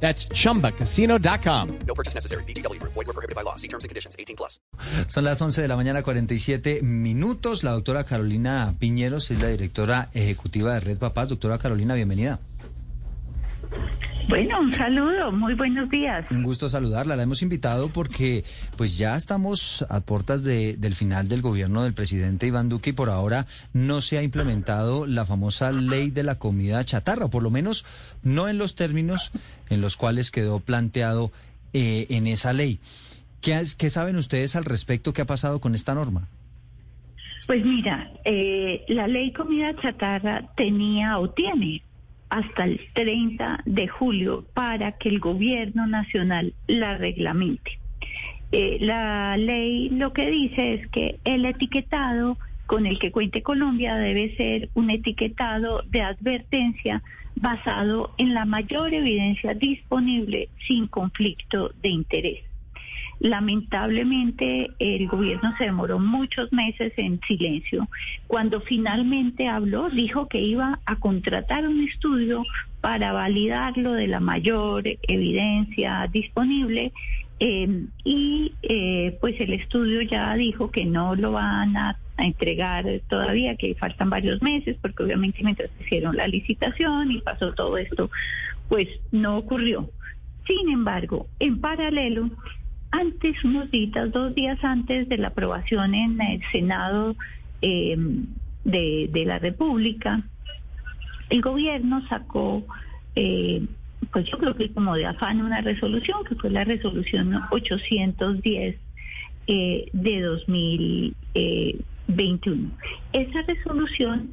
That's chumbacasino.com. No purchase necessary. BGW. Void were prohibited by law. See terms and conditions. 18 plus. Son las 11 de la mañana, 47 minutos. La doctora Carolina Piñeros es la directora ejecutiva de Red Papás. Doctora Carolina, bienvenida. Bueno, un saludo, muy buenos días. Un gusto saludarla. La hemos invitado porque pues ya estamos a puertas de, del final del gobierno del presidente Iván Duque y por ahora no se ha implementado la famosa ley de la comida chatarra, por lo menos no en los términos en los cuales quedó planteado eh, en esa ley. ¿Qué, ¿Qué saben ustedes al respecto? ¿Qué ha pasado con esta norma? Pues mira, eh, la ley comida chatarra tenía o tiene hasta el 30 de julio para que el gobierno nacional la reglamente. Eh, la ley lo que dice es que el etiquetado con el que cuente Colombia debe ser un etiquetado de advertencia basado en la mayor evidencia disponible sin conflicto de interés. Lamentablemente el gobierno se demoró muchos meses en silencio. Cuando finalmente habló, dijo que iba a contratar un estudio para validarlo de la mayor evidencia disponible eh, y eh, pues el estudio ya dijo que no lo van a, a, entregar todavía, que faltan varios meses, porque obviamente mientras hicieron la licitación y pasó todo esto, pues no ocurrió. Sin embargo, en paralelo, antes, unos días, dos días antes de la aprobación en el Senado eh, de, la República, el gobierno sacó, eh, pues yo creo que como de afán, una resolución, que fue la resolución 810 eh, de 2021. Esa resolución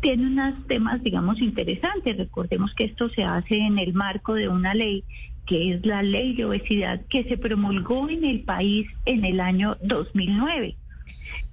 tiene unos temas, digamos, interesantes. Recordemos que esto se hace en el marco de una ley que es la ley de obesidad que se promulgó en el país en el año 2009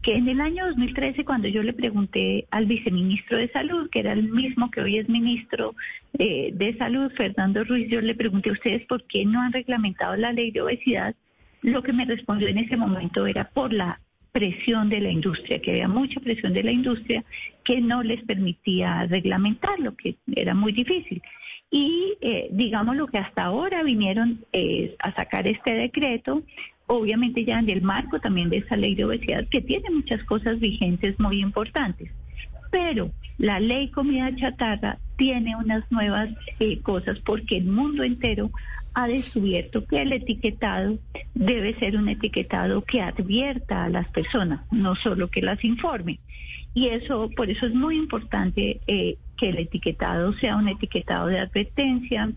que en el año 2013, cuando yo le pregunté al viceministro de Salud, que era el mismo que hoy es ministro eh, de Salud, Fernando Ruiz, yo le pregunté a ustedes por qué no han reglamentado la ley de obesidad, lo que me respondió en ese momento era por la presión de la industria, que había mucha presión de la industria que no les permitía reglamentarlo, que era muy difícil. Y eh, digamos lo que hasta ahora vinieron eh, a sacar este decreto, obviamente ya en el marco también de esa ley de obesidad, que tiene muchas cosas vigentes muy importantes. Pero la ley comida chatarra tiene unas nuevas eh, cosas porque el mundo entero ha descubierto que el etiquetado debe ser un etiquetado que advierta a las personas, no solo que las informe. Y eso, por eso es muy importante eh, que el etiquetado sea un etiquetado de advertencia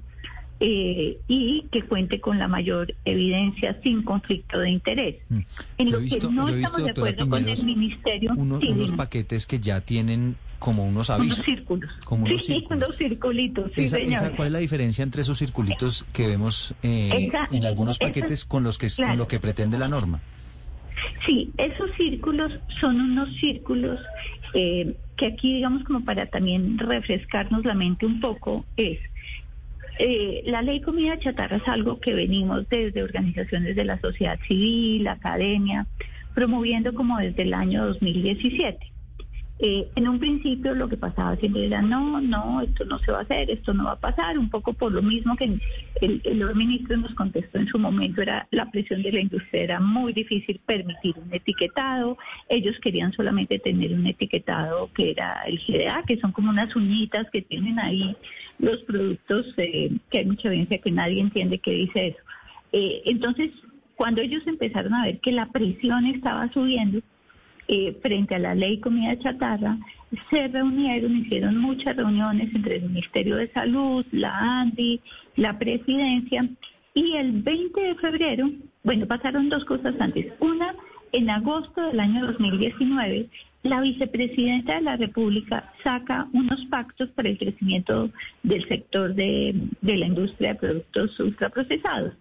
eh, y que cuente con la mayor evidencia sin conflicto de interés. Mm. En Yo lo visto, que no estamos visto, de acuerdo con el ministerio, uno- sí, unos paquetes que ya tienen como unos avisos. unos círculos. Como unos sí, círculos. unos circulitos, sí, Esa- señor. esa- ¿Cuál es la diferencia entre esos circulitos que vemos eh, Esa- en algunos esa- paquetes con los que claro. con lo que pretende la norma? Sí, esos círculos son unos círculos eh, que aquí, digamos, como para también refrescarnos la mente un poco, es eh, la ley comida chatarra es algo que venimos desde organizaciones de la sociedad civil, la academia, promoviendo como desde el año 2017. Eh, en un principio lo que pasaba siempre era no, no, esto no se va a hacer, esto no va a pasar, un poco por lo mismo que el, el, ministro nos contestó en su momento, era la presión de la industria, era muy difícil permitir un etiquetado, ellos querían solamente tener un etiquetado que era el GDA, que son como unas uñitas que tienen ahí los productos, eh, que hay mucha evidencia que nadie entiende qué dice eso. Eh, entonces, cuando ellos empezaron a ver que la presión estaba subiendo, eh, frente a la ley comida chatarra, se reunieron, hicieron muchas reuniones entre el Ministerio de Salud, la ANDI, la Presidencia, y el 20 de febrero, bueno, pasaron dos cosas antes. Una, en agosto del año 2019, la vicepresidenta de la República saca unos pactos para el crecimiento del sector de, de la industria de productos ultraprocesados.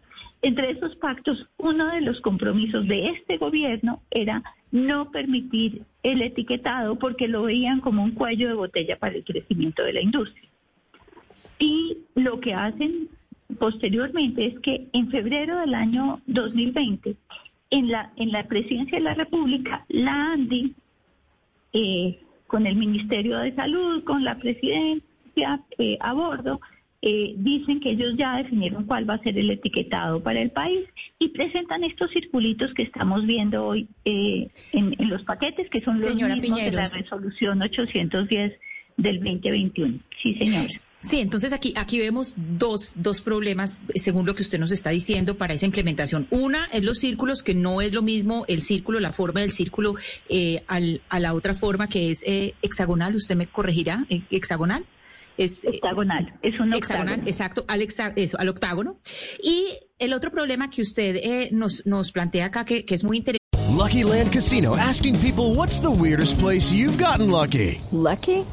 Entre esos pactos, uno de los compromisos de este gobierno era no permitir el etiquetado porque lo veían como un cuello de botella para el crecimiento de la industria. Y lo que hacen posteriormente es que en febrero del año 2020, en la, en la presidencia de la República, la ANDI, eh, con el Ministerio de Salud, con la presidencia eh, a bordo, eh, dicen que ellos ya definieron cuál va a ser el etiquetado para el país y presentan estos circulitos que estamos viendo hoy eh, en, en, los paquetes, que son los mismos de la resolución 810 del 2021. Sí, señor. Sí, entonces aquí, aquí vemos dos, dos problemas, según lo que usted nos está diciendo, para esa implementación. Una es los círculos, que no es lo mismo el círculo, la forma del círculo, eh, al, a la otra forma que es eh, hexagonal. ¿Usted me corregirá? Eh, ¿Hexagonal? Es, hexagonal, es un hexagonal, octágono. exacto, al, hexa, eso, al octágono. Y el otro problema que usted eh, nos, nos plantea acá, que, que es muy interesante. Lucky Land Casino, asking people what's the weirdest place you've gotten lucky. Lucky?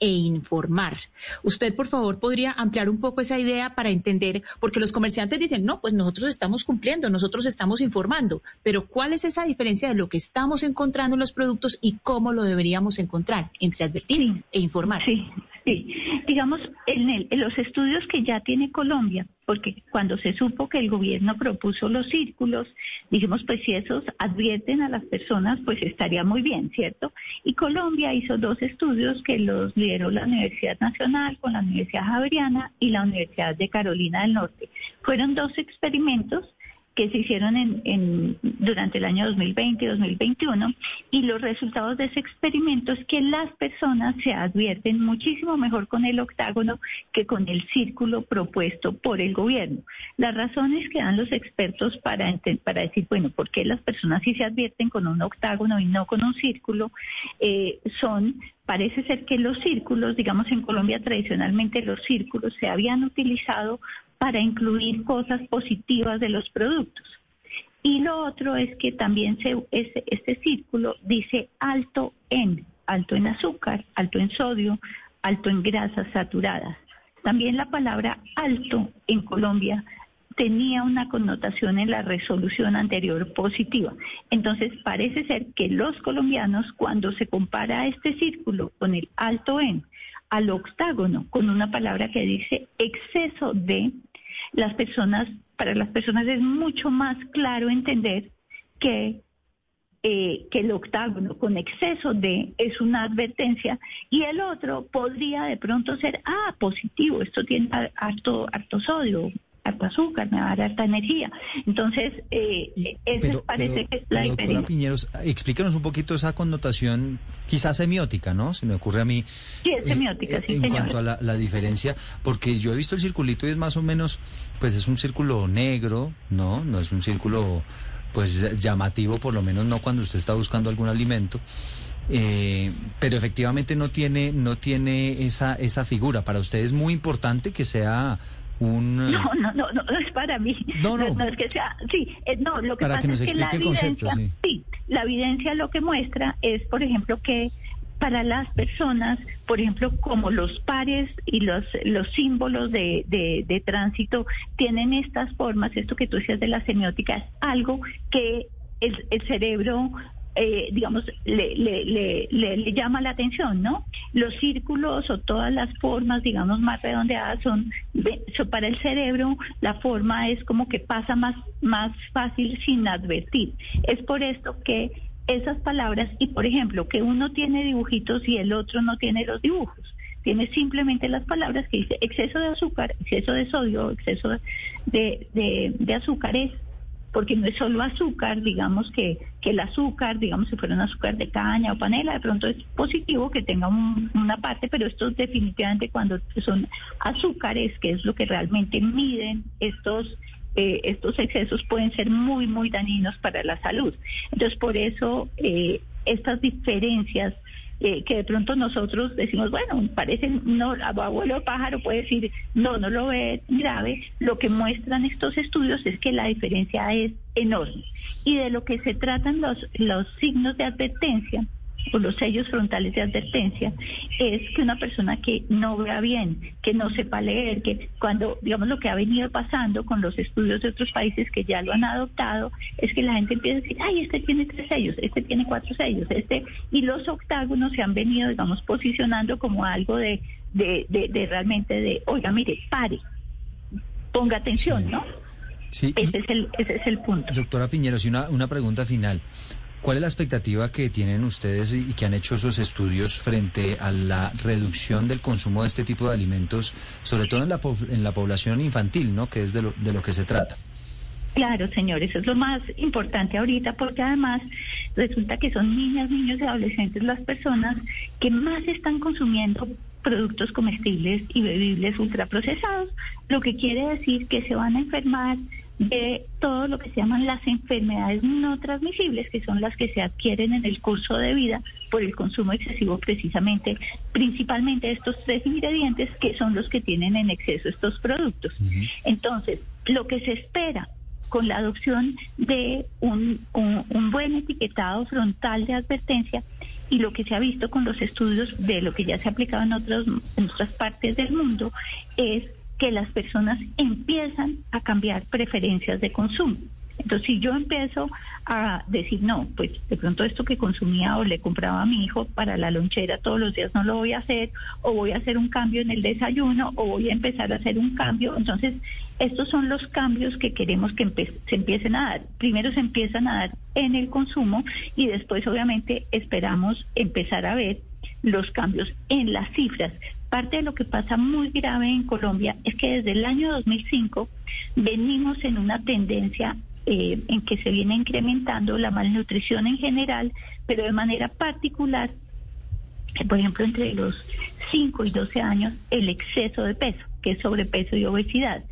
e informar. Usted, por favor, podría ampliar un poco esa idea para entender, porque los comerciantes dicen, no, pues nosotros estamos cumpliendo, nosotros estamos informando, pero ¿cuál es esa diferencia de lo que estamos encontrando en los productos y cómo lo deberíamos encontrar entre advertir Sí. e informar? Sí, sí. Digamos, en, el- en los estudios que ya tiene Colombia, porque cuando se supo que el gobierno propuso los círculos, dijimos, pues si esos advierten a las personas, pues estaría muy bien, ¿cierto? Y Colombia hizo dos estudios que los lideró la Universidad Nacional con la Universidad Javeriana y la Universidad de Carolina del Norte. Fueron dos experimentos que se hicieron en, en- durante el año 2020 y 2021 y los resultados de ese experimento es que las personas se advierten muchísimo mejor con el octágono que con el círculo propuesto por el gobierno. Las razones que dan los expertos para, decir, bueno, ¿por qué las personas sí se advierten con un octágono y no con un círculo? Eh, son Parece ser que los círculos, digamos en Colombia tradicionalmente los círculos se habían utilizado para incluir cosas positivas de los productos. Y lo otro es que también se, este, este círculo dice alto en, alto en azúcar, alto en sodio, alto en grasas saturadas. También la palabra alto en Colombia tenía una connotación en la resolución anterior positiva. Entonces, parece ser que los colombianos, cuando se compara este círculo con el alto en, al octágono, con una palabra que dice exceso de, las personas, para las personas es mucho más claro entender que eh, que el octágono con exceso de es una advertencia y el otro podría de pronto ser, ah, positivo, esto tiene harto, harto sodio, harto azúcar, me va a dar harta energía. Entonces, eh, esa Pero, parece pero- que es la pero, diferencia. Piñeros, explíquenos un poquito esa connotación, quizás semiótica, ¿no? Se me ocurre a mí. Sí, es semiótica, sí, En señor. cuanto a la, la diferencia, porque yo he visto el circulito y es más o menos, pues es un círculo negro, ¿no? No es un círculo, pues llamativo, por lo menos no cuando usted está buscando algún alimento. Eh, pero efectivamente no tiene, no tiene esa, esa figura. Para usted es muy importante que sea un... No, no, no, no, no es para mí. No, no. es que sea, sí, eh, no, lo que Para pasa que es que la concepto, evidencia, sí, la evidencia lo que muestra es, por ejemplo, que para las personas, por ejemplo, como los pares y los, los símbolos de, de, de tránsito tienen estas formas, esto que tú decías de la semiótica, es algo que el, el cerebro eh, digamos, le, le, le, le, llama la atención, ¿no? Los círculos o todas las formas, digamos, más redondeadas son, para el cerebro, la forma es como que pasa más, más fácil sin advertir. Es por esto que esas palabras, y por ejemplo, que uno tiene dibujitos y el otro no tiene los dibujos. Tiene simplemente las palabras que dice exceso de azúcar, exceso de sodio, exceso de, de, de azúcar es porque no es solo azúcar, digamos que, que el azúcar, digamos si fuera un azúcar de caña o panela, de pronto es positivo que tenga un- una parte, pero esto definitivamente cuando son azúcares, que es lo que realmente miden estos eh, estos excesos pueden ser muy, muy dañinos para la salud. Entonces, por eso eh, estas diferencias eh, que de pronto nosotros decimos, bueno, parecen, no, abuelo pájaro puede decir, no, no lo ve grave, lo que muestran estos estudios es que la diferencia es enorme. Y de lo que se tratan los, los signos de advertencia, o los sellos frontales de advertencia, es que una persona que no vea bien, que no sepa leer, que cuando, digamos, lo que ha venido pasando con los estudios de otros países que ya lo han adoptado, es que la gente empieza a decir, ay, este tiene tres sellos, este tiene cuatro sellos, este, y los octágonos se han venido, digamos, posicionando como algo de, de, de, de realmente de, oiga, mire, pare, ponga atención, ¿no? Sí, Ese es el, ese es el punto. Doctora Piñeros, y una, una pregunta final. ¿Cuál es la expectativa que tienen ustedes y que han hecho esos estudios frente a la reducción del consumo de este tipo de alimentos, sobre todo en la, en la población infantil, ¿no? que es de lo, de lo que se trata? Claro, señores, es lo más importante ahorita porque además resulta que son niñas, niños y adolescentes las personas que más están consumiendo productos comestibles y bebibles ultraprocesados, lo que quiere decir que se van a enfermar de todo lo que se llaman las enfermedades no transmisibles, que son las que se adquieren en el curso de vida por el consumo excesivo precisamente, principalmente de estos tres ingredientes que son los que tienen en exceso estos productos. Entonces, lo que se espera con la adopción de un, un- un buen etiquetado frontal de advertencia y lo que se ha visto con los estudios de lo que ya se ha aplicado en, otros, en otras partes del mundo es que las personas empiezan a cambiar preferencias de consumo. Entonces, si yo empiezo a decir, no, pues de pronto esto que consumía o le compraba a mi hijo para la lonchera todos los días no lo voy a hacer, o voy a hacer un cambio en el desayuno, o voy a empezar a hacer un cambio. Entonces, estos son los cambios que queremos que se empiecen a dar. Primero se empiezan a dar en el consumo y después, obviamente, esperamos empezar a ver los cambios en las cifras. Parte de lo que pasa muy grave en Colombia es que desde el año 2005 venimos en una tendencia eh, en que se viene incrementando la malnutrición en general, pero de manera particular, por ejemplo, entre los 5 y 12 años, el exceso de peso, que es sobrepeso y obesidad.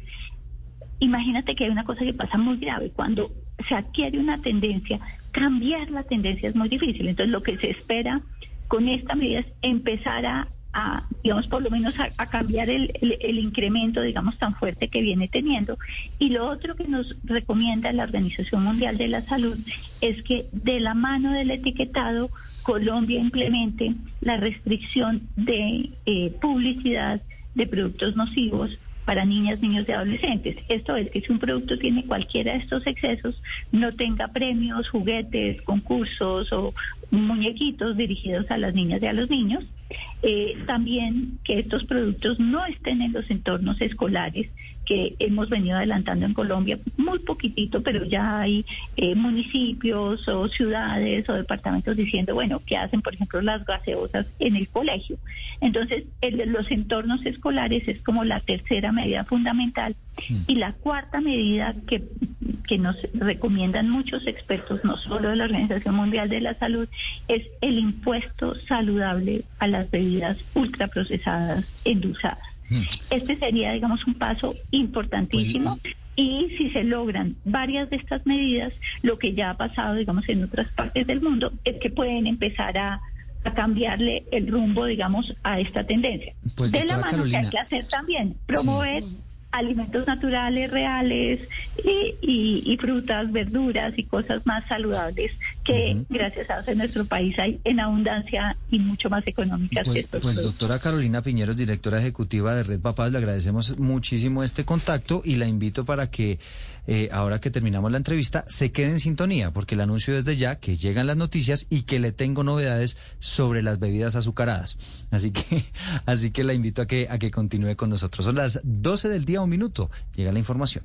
Imagínate que hay una cosa que pasa muy grave. Cuando se adquiere una tendencia, cambiar la tendencia es muy difícil. Entonces, lo que se espera con esta medida es empezar a, a, digamos, por lo menos a, cambiar el, el- el incremento, digamos, tan fuerte que viene teniendo. Y lo otro que nos recomienda la Organización Mundial de la Salud es que de la mano del etiquetado, Colombia implemente la restricción de eh, publicidad de productos nocivos para niñas, niños y adolescentes. Esto es que si un producto tiene cualquiera de estos excesos, no tenga premios, juguetes, concursos o muñequitos dirigidos a las niñas y a los niños. Eh, también que estos productos no estén en los entornos escolares que hemos venido adelantando en Colombia, muy poquitito, pero ya hay eh, municipios o ciudades o departamentos diciendo, bueno, ¿qué hacen, por ejemplo, las gaseosas en el colegio? Entonces, el los entornos escolares es como la tercera medida fundamental. Y la cuarta medida que, que nos recomiendan muchos expertos, no solo de la Organización Mundial de la Salud, es el impuesto saludable a las bebidas ultraprocesadas endulzadas. Este sería, digamos, un paso importantísimo. Y si se logran varias de estas medidas, lo que ya ha pasado, digamos, en otras partes del mundo, es que pueden empezar a, a cambiarle el rumbo, digamos, a esta tendencia. Pues, de la mano que hay que hacer también, promover alimentos naturales, reales y, y- frutas, verduras y cosas más saludables que gracias a Dios en nuestro país hay en abundancia y mucho más económicas que Pues, estos pues, doctora Carolina Piñeros, directora ejecutiva de Red Papás, le agradecemos muchísimo este contacto y la invito para que eh, ahora que terminamos la entrevista se quede en sintonía, porque el anuncio desde ya que llegan las noticias y que le tengo novedades sobre las bebidas azucaradas. Así que, así que la invito a que, a que continúe con nosotros. Son las 12 del día, un minuto. Llega la información.